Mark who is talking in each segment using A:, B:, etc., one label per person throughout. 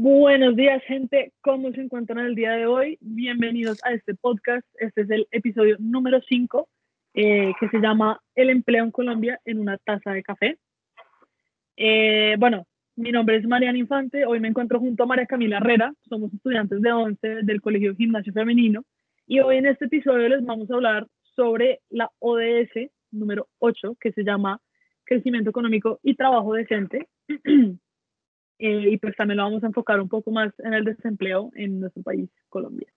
A: Buenos días, gente. ¿Cómo se encuentran el día de hoy? Bienvenidos a este podcast. Este es el episodio número 5 eh, que se llama El empleo en Colombia en una taza de café. Eh, bueno, mi nombre es Mariana Infante. Hoy me encuentro junto a María Camila Herrera. Somos estudiantes de 11 del Colegio Gimnasio Femenino. Y hoy en este episodio les vamos a hablar sobre la ODS número 8 que se llama Crecimiento Económico y Trabajo Decente. Eh, y pues también lo vamos a enfocar un poco más en el desempleo en nuestro país, Colombia.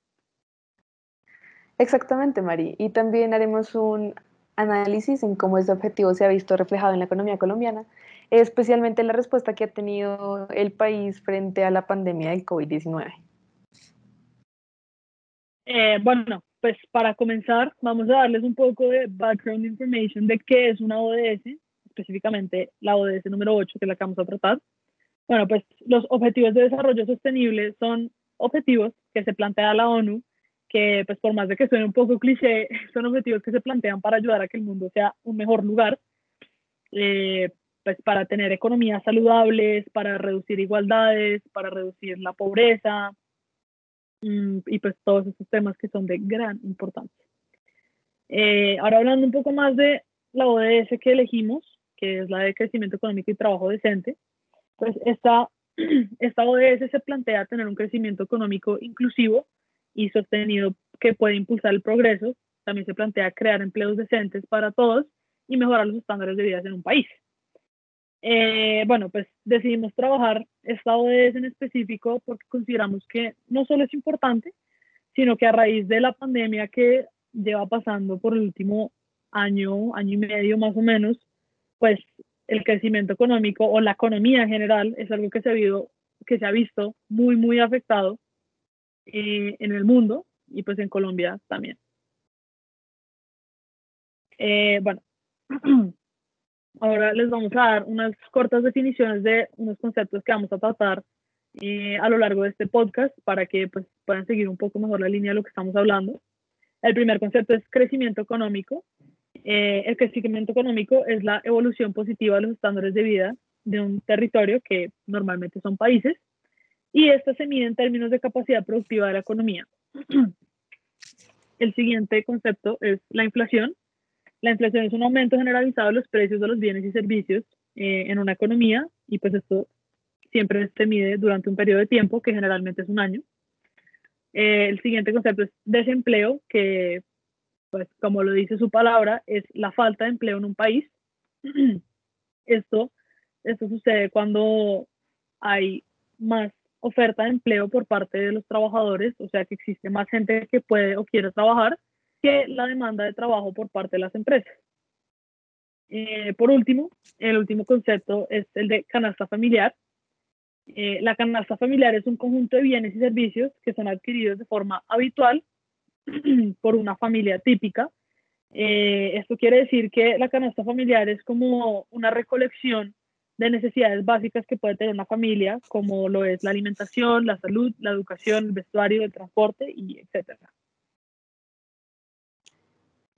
B: Exactamente, Mari. Y también haremos un análisis en cómo este objetivo se ha visto reflejado en la economía colombiana, especialmente la respuesta que ha tenido el país frente a la pandemia del COVID-19.
A: Eh, bueno, pues para comenzar, vamos a darles un poco de background information de qué es una ODS, específicamente la ODS número 8, que es la que vamos a tratar. Bueno, pues los objetivos de desarrollo sostenible son objetivos que se plantea la ONU, que pues por más de que suene un poco cliché, son objetivos que se plantean para ayudar a que el mundo sea un mejor lugar, eh, pues para tener economías saludables, para reducir igualdades, para reducir la pobreza mm, y pues todos esos temas que son de gran importancia. Eh, ahora hablando un poco más de la ODS que elegimos, que es la de crecimiento económico y trabajo decente, pues esta, esta ODS se plantea tener un crecimiento económico inclusivo y sostenido que puede impulsar el progreso. También se plantea crear empleos decentes para todos y mejorar los estándares de vida en un país. Eh, bueno, pues decidimos trabajar esta ODS en específico porque consideramos que no solo es importante, sino que a raíz de la pandemia que lleva pasando por el último año, año y medio más o menos, pues el crecimiento económico o la economía en general es algo que se ha, visto, que se ha visto muy, muy afectado eh, en el mundo y pues en Colombia también. Eh, bueno, ahora les vamos a dar unas cortas definiciones de unos conceptos que vamos a tratar eh, a lo largo de este podcast para que pues, puedan seguir un poco mejor la línea de lo que estamos hablando. El primer concepto es crecimiento económico eh, el crecimiento económico es la evolución positiva de los estándares de vida de un territorio que normalmente son países y esto se mide en términos de capacidad productiva de la economía. El siguiente concepto es la inflación. La inflación es un aumento generalizado de los precios de los bienes y servicios eh, en una economía y pues esto siempre se mide durante un periodo de tiempo que generalmente es un año. Eh, el siguiente concepto es desempleo, que pues como lo dice su palabra, es la falta de empleo en un país. Esto, esto sucede cuando hay más oferta de empleo por parte de los trabajadores, o sea que existe más gente que puede o quiere trabajar que la demanda de trabajo por parte de las empresas. Eh, por último, el último concepto es el de canasta familiar. Eh, la canasta familiar es un conjunto de bienes y servicios que son adquiridos de forma habitual por una familia típica. Eh, esto quiere decir que la canasta familiar es como una recolección de necesidades básicas que puede tener una familia, como lo es la alimentación, la salud, la educación, el vestuario, el transporte y.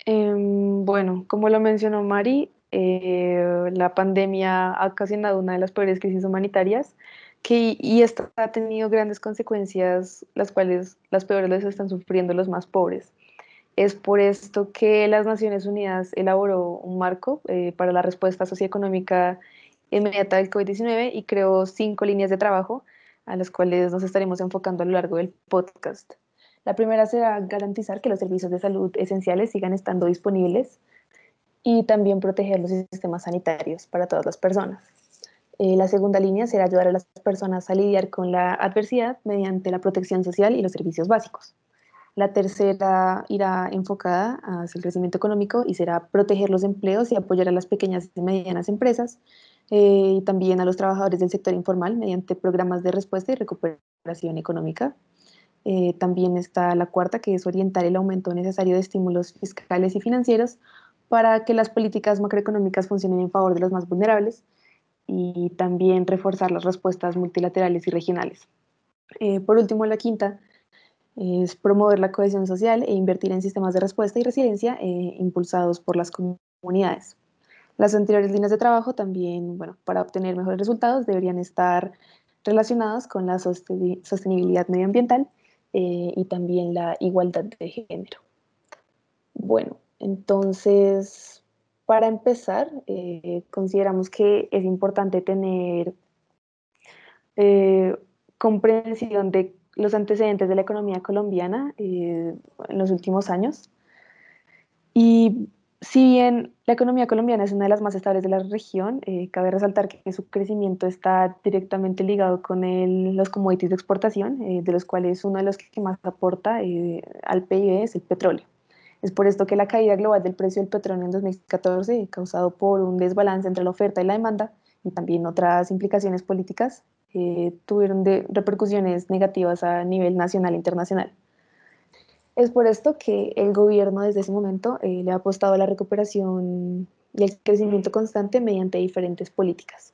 B: Em, bueno, como lo mencionó Mari, eh, la pandemia ha ocasionado una de las peores crisis humanitarias y esto ha tenido grandes consecuencias, las cuales las peores les están sufriendo los más pobres. Es por esto que las Naciones Unidas elaboró un marco eh, para la respuesta socioeconómica inmediata del COVID-19 y creó cinco líneas de trabajo a las cuales nos estaremos enfocando a lo largo del podcast. La primera será garantizar que los servicios de salud esenciales sigan estando disponibles y también proteger los sistemas sanitarios para todas las personas. Eh, la segunda línea será ayudar a las personas a lidiar con la adversidad mediante la protección social y los servicios básicos. La tercera irá enfocada hacia el crecimiento económico y será proteger los empleos y apoyar a las pequeñas y medianas empresas eh, y también a los trabajadores del sector informal mediante programas de respuesta y recuperación económica. Eh, también está la cuarta, que es orientar el aumento necesario de estímulos fiscales y financieros para que las políticas macroeconómicas funcionen en favor de los más vulnerables y también reforzar las respuestas multilaterales y regionales. Eh, por último, la quinta es promover la cohesión social e invertir en sistemas de respuesta y resiliencia eh, impulsados por las comunidades. Las anteriores líneas de trabajo también, bueno, para obtener mejores resultados deberían estar relacionados con la sostenibilidad medioambiental eh, y también la igualdad de género. Bueno, entonces, para empezar, eh, consideramos que es importante tener comprensión de los antecedentes de la economía colombiana en los últimos años. Y si bien la economía colombiana es una de las más estables de la región, eh, cabe resaltar que su crecimiento está directamente ligado con los commodities de exportación, eh, de los cuales uno de los que más aporta eh, al PIB es el petróleo. Es por esto que la caída global del precio del petróleo en 2014, causado por un desbalance entre la oferta y la demanda, y también otras implicaciones políticas, tuvieron de repercusiones negativas a nivel nacional e internacional. Es por esto que el gobierno desde ese momento eh, le ha apostado a la recuperación y el crecimiento constante mediante diferentes políticas.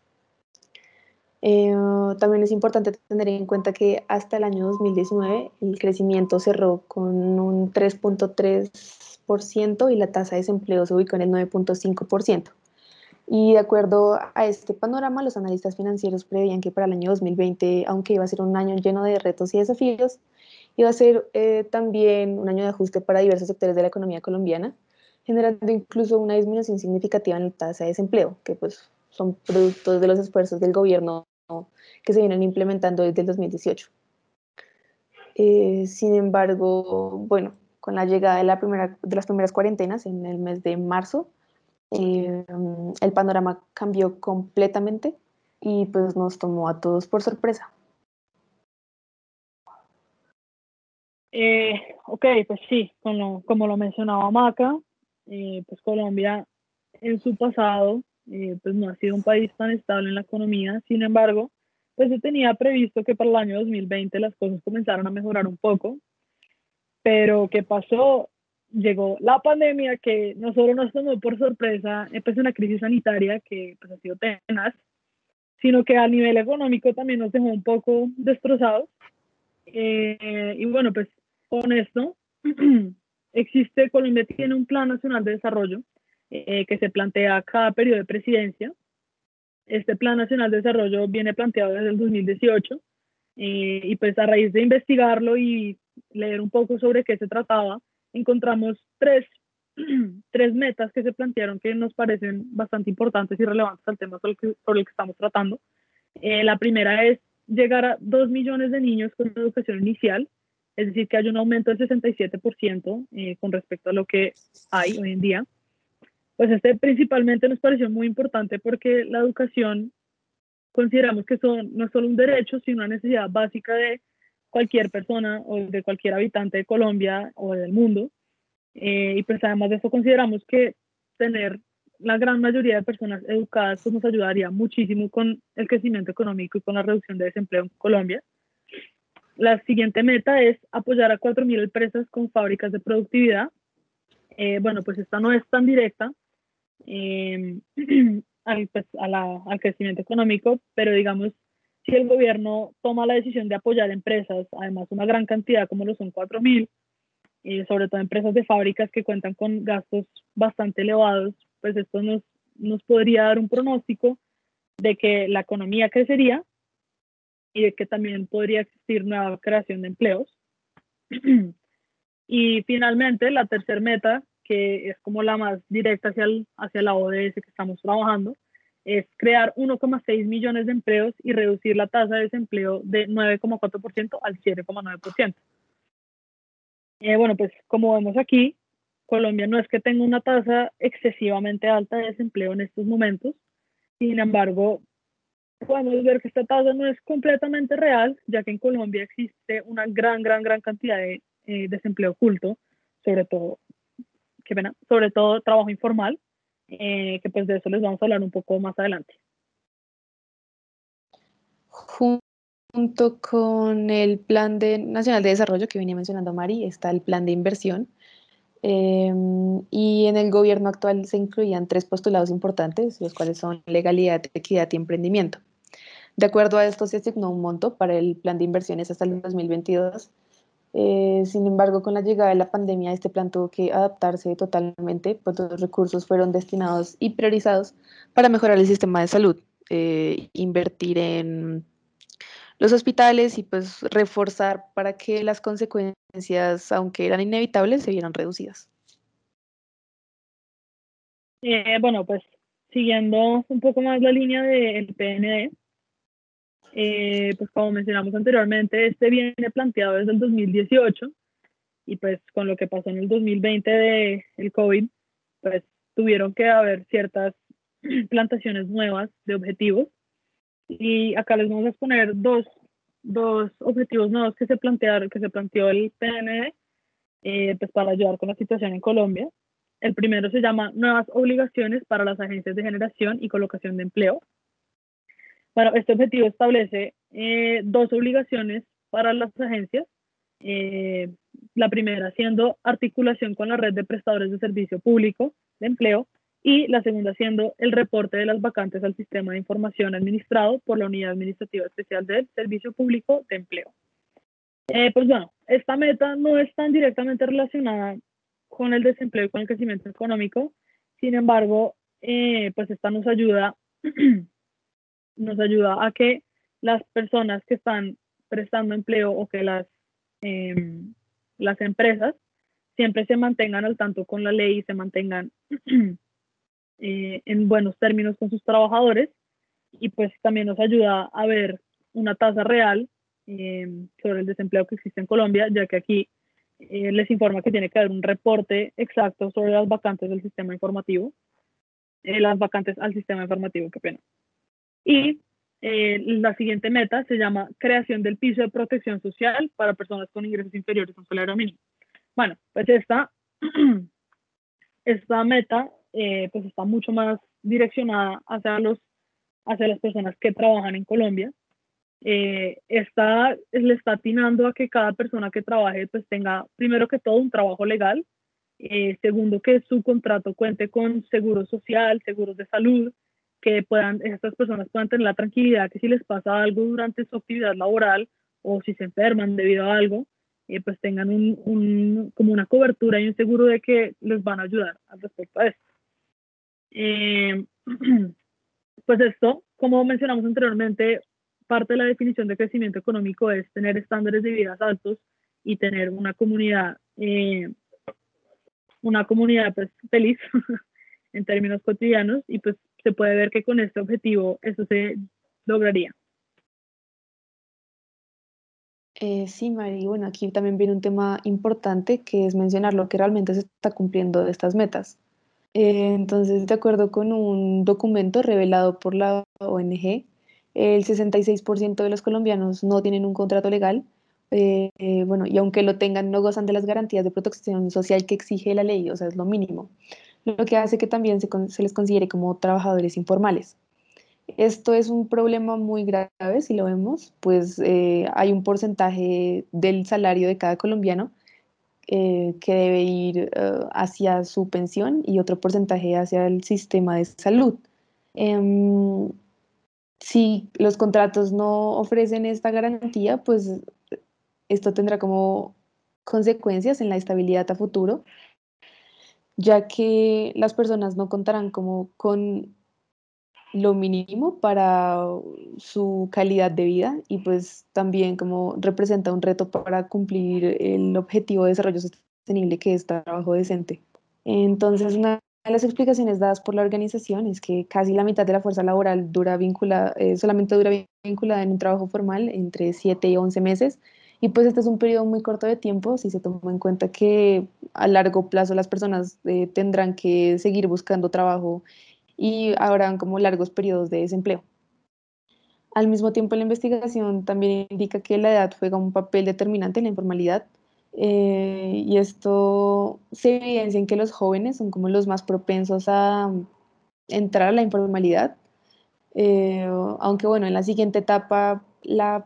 B: Eh, también es importante tener en cuenta que hasta el año 2019 el crecimiento cerró con un 3.3% y la tasa de desempleo se ubicó en el 9.5%. Y de acuerdo a este panorama, los analistas financieros preveían que para el año 2020, aunque iba a ser un año lleno de retos y desafíos, Iba a ser eh, también un año de ajuste para diversos sectores de la economía colombiana, generando incluso una disminución significativa en la tasa de desempleo, que pues son productos de los esfuerzos del gobierno que se vienen implementando desde el 2018. Eh, sin embargo, bueno, con la llegada de, la primera, de las primeras cuarentenas en el mes de marzo, eh, el panorama cambió completamente y pues nos tomó a todos por sorpresa.
A: Eh, ok, pues sí, como, como lo mencionaba Maca, eh, pues Colombia en su pasado eh, pues no ha sido un país tan estable en la economía, sin embargo, pues se tenía previsto que para el año 2020 las cosas comenzaron a mejorar un poco, pero ¿qué pasó? Llegó la pandemia que no solo nos tomó por sorpresa, pues una crisis sanitaria que pues ha sido tenaz, sino que a nivel económico también nos dejó un poco destrozados. Eh, y bueno, pues con esto, existe, Colombia tiene un Plan Nacional de Desarrollo eh, que se plantea cada periodo de presidencia. Este Plan Nacional de Desarrollo viene planteado desde el 2018 eh, y pues a raíz de investigarlo y leer un poco sobre qué se trataba, encontramos tres, tres metas que se plantearon que nos parecen bastante importantes y relevantes al tema sobre el que, sobre el que estamos tratando. Eh, la primera es llegar a dos millones de niños con educación inicial es decir, que hay un aumento del 67% eh, con respecto a lo que hay hoy en día. Pues este principalmente nos pareció muy importante porque la educación consideramos que son, no es solo un derecho, sino una necesidad básica de cualquier persona o de cualquier habitante de Colombia o del mundo. Eh, y pues además de eso consideramos que tener la gran mayoría de personas educadas pues nos ayudaría muchísimo con el crecimiento económico y con la reducción de desempleo en Colombia. La siguiente meta es apoyar a 4.000 empresas con fábricas de productividad. Eh, bueno, pues esta no es tan directa em, al, pues, al crecimiento económico, pero digamos, si el gobierno toma la decisión de apoyar empresas, además una gran cantidad como lo son 4.000, eh, sobre todo empresas de fábricas que cuentan con gastos bastante elevados, pues esto nos, nos podría dar un pronóstico de que la economía crecería y de que también podría existir nueva creación de empleos. y finalmente, la tercera meta, que es como la más directa hacia, hacia la ODS que estamos trabajando, es crear 1,6 millones de empleos y reducir la tasa de desempleo de 9,4% al 7,9%. Eh, bueno, pues como vemos aquí, Colombia no es que tenga una tasa excesivamente alta de desempleo en estos momentos, sin embargo, podemos ver que esta tasa no es completamente real, ya que en Colombia existe una gran, gran, gran cantidad de eh, desempleo oculto, sobre todo, sobre todo trabajo informal, eh, que pues de eso les vamos a hablar un poco más adelante.
B: Junto con el Plan de, Nacional de Desarrollo que venía mencionando Mari, está el Plan de Inversión. Em, y en el gobierno actual se incluían tres postulados importantes, los cuales son legalidad, equidad y emprendimiento. De acuerdo a esto, se asignó un monto para el plan de inversiones hasta el 2022. Eh, sin embargo, con la llegada de la pandemia, este plan tuvo que adaptarse totalmente, pues los recursos fueron destinados y priorizados para mejorar el sistema de salud, eh, invertir en los hospitales y pues reforzar para que las consecuencias, aunque eran inevitables, se vieran reducidas.
A: Eh, bueno, pues siguiendo un poco más la línea del PND, eh, pues como mencionamos anteriormente, este viene planteado desde el 2018 y pues con lo que pasó en el 2020 de el COVID, pues tuvieron que haber ciertas plantaciones nuevas de objetivos y acá les vamos a exponer dos, dos objetivos nuevos que se plantearon, que se planteó el PND eh, pues para ayudar con la situación en Colombia. El primero se llama Nuevas obligaciones para las agencias de generación y colocación de empleo. Bueno, este objetivo establece eh, dos obligaciones para las agencias. Eh, la primera siendo articulación con la red de prestadores de servicio público de empleo y la segunda siendo el reporte de las vacantes al sistema de información administrado por la Unidad Administrativa Especial del Servicio Público de Empleo. Eh, pues bueno, esta meta no es tan directamente relacionada con el desempleo y con el crecimiento económico, sin embargo, eh, pues esta nos ayuda, nos ayuda a que las personas que están prestando empleo o que las em, las empresas siempre se mantengan al tanto con la ley y se mantengan eh, en buenos términos con sus trabajadores y pues también nos ayuda a ver una tasa real eh, sobre el desempleo que existe en Colombia, ya que aquí eh, les informa que tiene que haber un reporte exacto sobre las vacantes del sistema informativo, las vacantes al sistema informativo, qué pena. Y eh, la siguiente meta se llama creación del piso de protección social para personas con ingresos inferiores a un salario mínimo. Bueno, pues esta, esta meta eh, pues está mucho más direccionada hacia, los, hacia las personas que trabajan en Colombia. Eh, está, le está atinando a que cada persona que trabaje pues tenga primero que todo un trabajo legal, segundo que su contrato cuente con seguro social, seguros de salud, que puedan, estas personas puedan tener la tranquilidad que si les pasa algo durante su actividad laboral o si se enferman debido a algo, eh, pues tengan un, un, como una cobertura y un seguro de que les van a ayudar al respecto a esto. Eh, pues esto, como mencionamos anteriormente, parte de la definición de crecimiento económico es tener estándares de vida altos y tener una comunidad, eh, una comunidad pues feliz en términos cotidianos y pues se puede ver que con este objetivo eso se lograría.
B: Eh, sí, Mari, bueno, aquí también viene un tema importante que es mencionar lo que realmente se está cumpliendo de estas metas. Eh, entonces, de acuerdo con un documento revelado por la ONG, el 66% de los colombianos no tienen un contrato legal, eh, bueno, y aunque lo tengan, no gozan de las garantías de protección social que exige la ley, o sea, es lo mínimo lo que hace que también se, les considere como trabajadores informales. Esto es un problema muy grave, si lo vemos, pues eh, hay un porcentaje del salario de cada colombiano eh, que debe ir eh, hacia su pensión y otro porcentaje hacia el sistema de salud. Em, si los contratos no ofrecen esta garantía, pues esto tendrá como consecuencias en la estabilidad a futuro ya que las personas no contarán como con lo mínimo para su calidad de vida y pues también como representa un reto para cumplir el objetivo de desarrollo sostenible que es trabajo decente. Entonces, una de las explicaciones dadas por la organización es que casi la mitad de la fuerza laboral dura vinculada, eh, solamente dura vinculada en un trabajo formal entre 7 y 11 meses y pues este es un periodo muy corto de tiempo si se toma en cuenta que a largo plazo las personas eh, tendrán que seguir buscando trabajo y habrán como largos periodos de desempleo. Al mismo tiempo, la investigación también indica que la edad juega un papel determinante en la informalidad eh, y esto se evidencia en que los jóvenes son como los más propensos a entrar a la informalidad, eh, aunque bueno, en la siguiente etapa la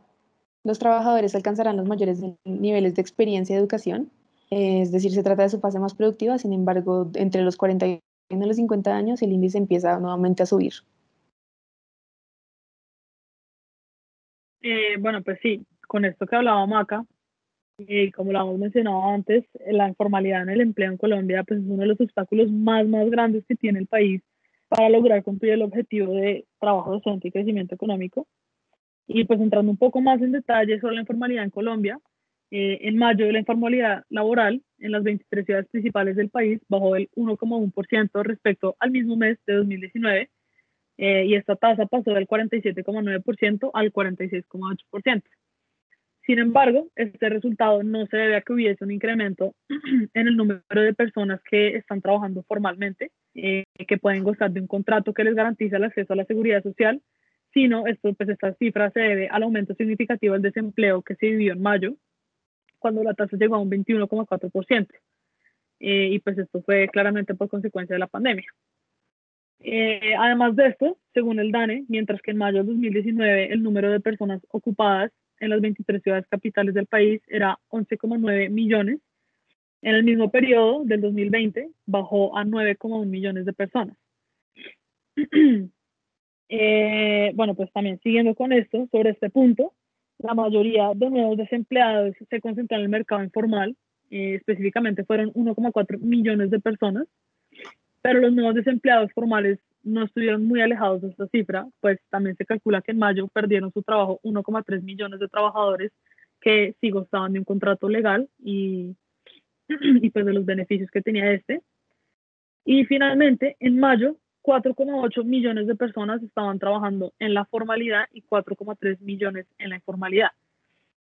B: los trabajadores alcanzarán los mayores niveles de experiencia y educación, es decir, se trata de su fase más productiva, sin embargo, entre los 40 y los 50 años el índice empieza nuevamente a subir.
A: Eh, bueno, pues sí, con esto que hablaba Maca, y como lo hemos mencionado antes, la informalidad en el empleo en Colombia pues es uno de los obstáculos más, más grandes que tiene el país para lograr cumplir el objetivo de trabajo docente y crecimiento económico. Y pues entrando un poco más en detalle sobre la informalidad en Colombia, eh, en mayo la informalidad laboral en las 23 ciudades principales del país bajó del 1,1% respecto al mismo mes de 2019 eh, y esta tasa pasó del 47,9% al 46,8%. Sin embargo, este resultado no se debe a que hubiese un incremento en el número de personas que están trabajando formalmente, eh, que pueden gozar de un contrato que les garantiza el acceso a la seguridad social, sino esto, pues esta cifra se debe al aumento significativo del desempleo que se vivió en mayo, cuando la tasa llegó a un 21,4%. Eh, y pues esto fue claramente por consecuencia de la pandemia. Eh, además de esto, según el DANE, mientras que en mayo de 2019 el número de personas ocupadas en las 23 ciudades capitales del país era 11,9 millones, en el mismo periodo del 2020 bajó a 9,1 millones de personas. Eh, bueno, pues también siguiendo con esto, sobre este punto, la mayoría de nuevos desempleados se concentran en el mercado informal, eh, específicamente fueron 1,4 millones de personas, pero los nuevos desempleados formales no estuvieron muy alejados de esta cifra, pues también se calcula que en mayo perdieron su trabajo 1,3 millones de trabajadores que sí gozaban de un contrato legal y, y pues de los beneficios que tenía este. Y finalmente, en mayo, 4,8 millones de personas estaban trabajando en la formalidad y 4,3 millones en la informalidad.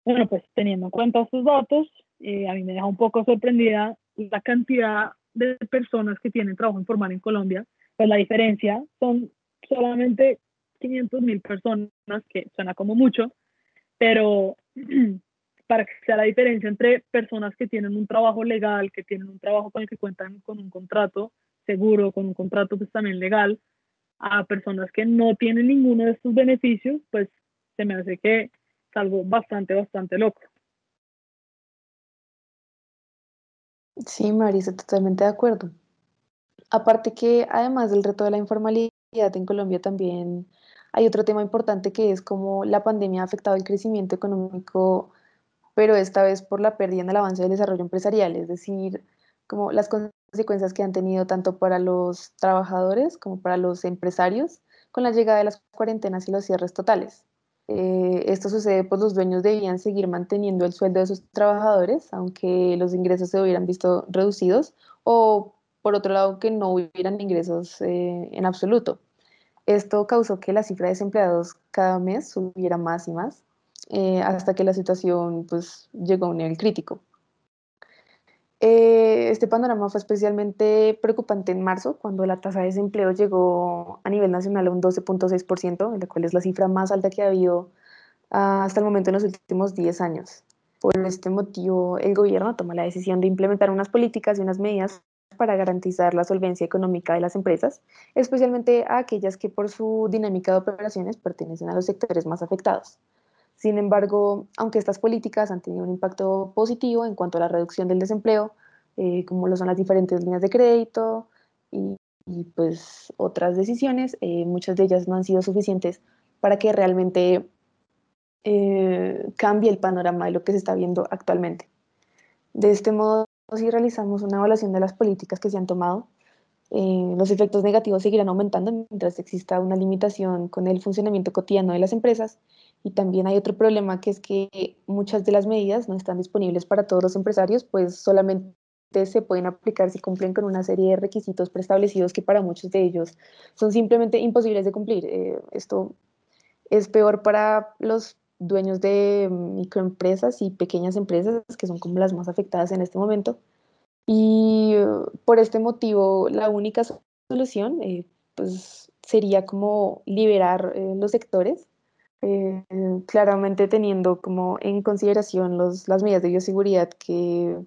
A: Bueno, pues teniendo en cuenta estos datos, eh, a mí me deja un poco sorprendida la cantidad de personas que tienen trabajo informal en Colombia pues la diferencia son solamente 500 mil personas, que suena como mucho, pero para que sea la diferencia entre personas que tienen un trabajo legal, que tienen un trabajo con el que cuentan con un contrato seguro, con un contrato pues también legal, a personas que no tienen ninguno de estos beneficios, pues se me hace que es algo bastante, bastante loco.
B: Sí, Marisa, totalmente de acuerdo. Aparte que además del reto de la informalidad en Colombia también hay otro tema importante que es cómo la pandemia ha afectado el crecimiento económico, pero esta vez por la pérdida en el avance del desarrollo empresarial, es decir, como las consecuencias que han tenido tanto para los trabajadores como para los empresarios con la llegada de las cuarentenas y los cierres totales. Eh, esto sucede pues los dueños debían seguir manteniendo el sueldo de sus trabajadores, aunque los ingresos se hubieran visto reducidos, o por otro lado, que no hubieran ingresos eh, en absoluto. Esto causó que la cifra de desempleados cada mes subiera más y más, eh, hasta que la situación pues, llegó a un nivel crítico. Eh, este panorama fue especialmente preocupante en marzo, cuando la tasa de desempleo llegó a nivel nacional a un 12.6%, la cual es la cifra más alta que ha habido ah, hasta el momento en los últimos 10 años. Por este motivo, el gobierno toma la decisión de implementar unas políticas y unas medidas para garantizar la solvencia económica de las empresas, especialmente aquellas que por su dinámica de operaciones pertenecen a los sectores más afectados. Sin embargo, aunque estas políticas han tenido un impacto positivo en cuanto a la reducción del desempleo, eh, como lo son las diferentes líneas de crédito y, pues otras decisiones, eh, muchas de ellas no han sido suficientes para que realmente eh, cambie el panorama de lo que se está viendo actualmente. De este modo, si realizamos una evaluación de las políticas que se han tomado, eh, los efectos negativos seguirán aumentando mientras exista una limitación con el funcionamiento cotidiano de las empresas. Y también hay otro problema que es que muchas de las medidas no están disponibles para todos los empresarios, pues solamente se pueden aplicar si cumplen con una serie de requisitos preestablecidos que para muchos de ellos son simplemente imposibles de cumplir. Eh, esto es peor para los dueños de microempresas y pequeñas empresas, que son como las más afectadas en este momento. Y uh, por este motivo, la única solución eh, pues, sería como liberar eh, los sectores, eh, claramente teniendo como en consideración los, las medidas de bioseguridad que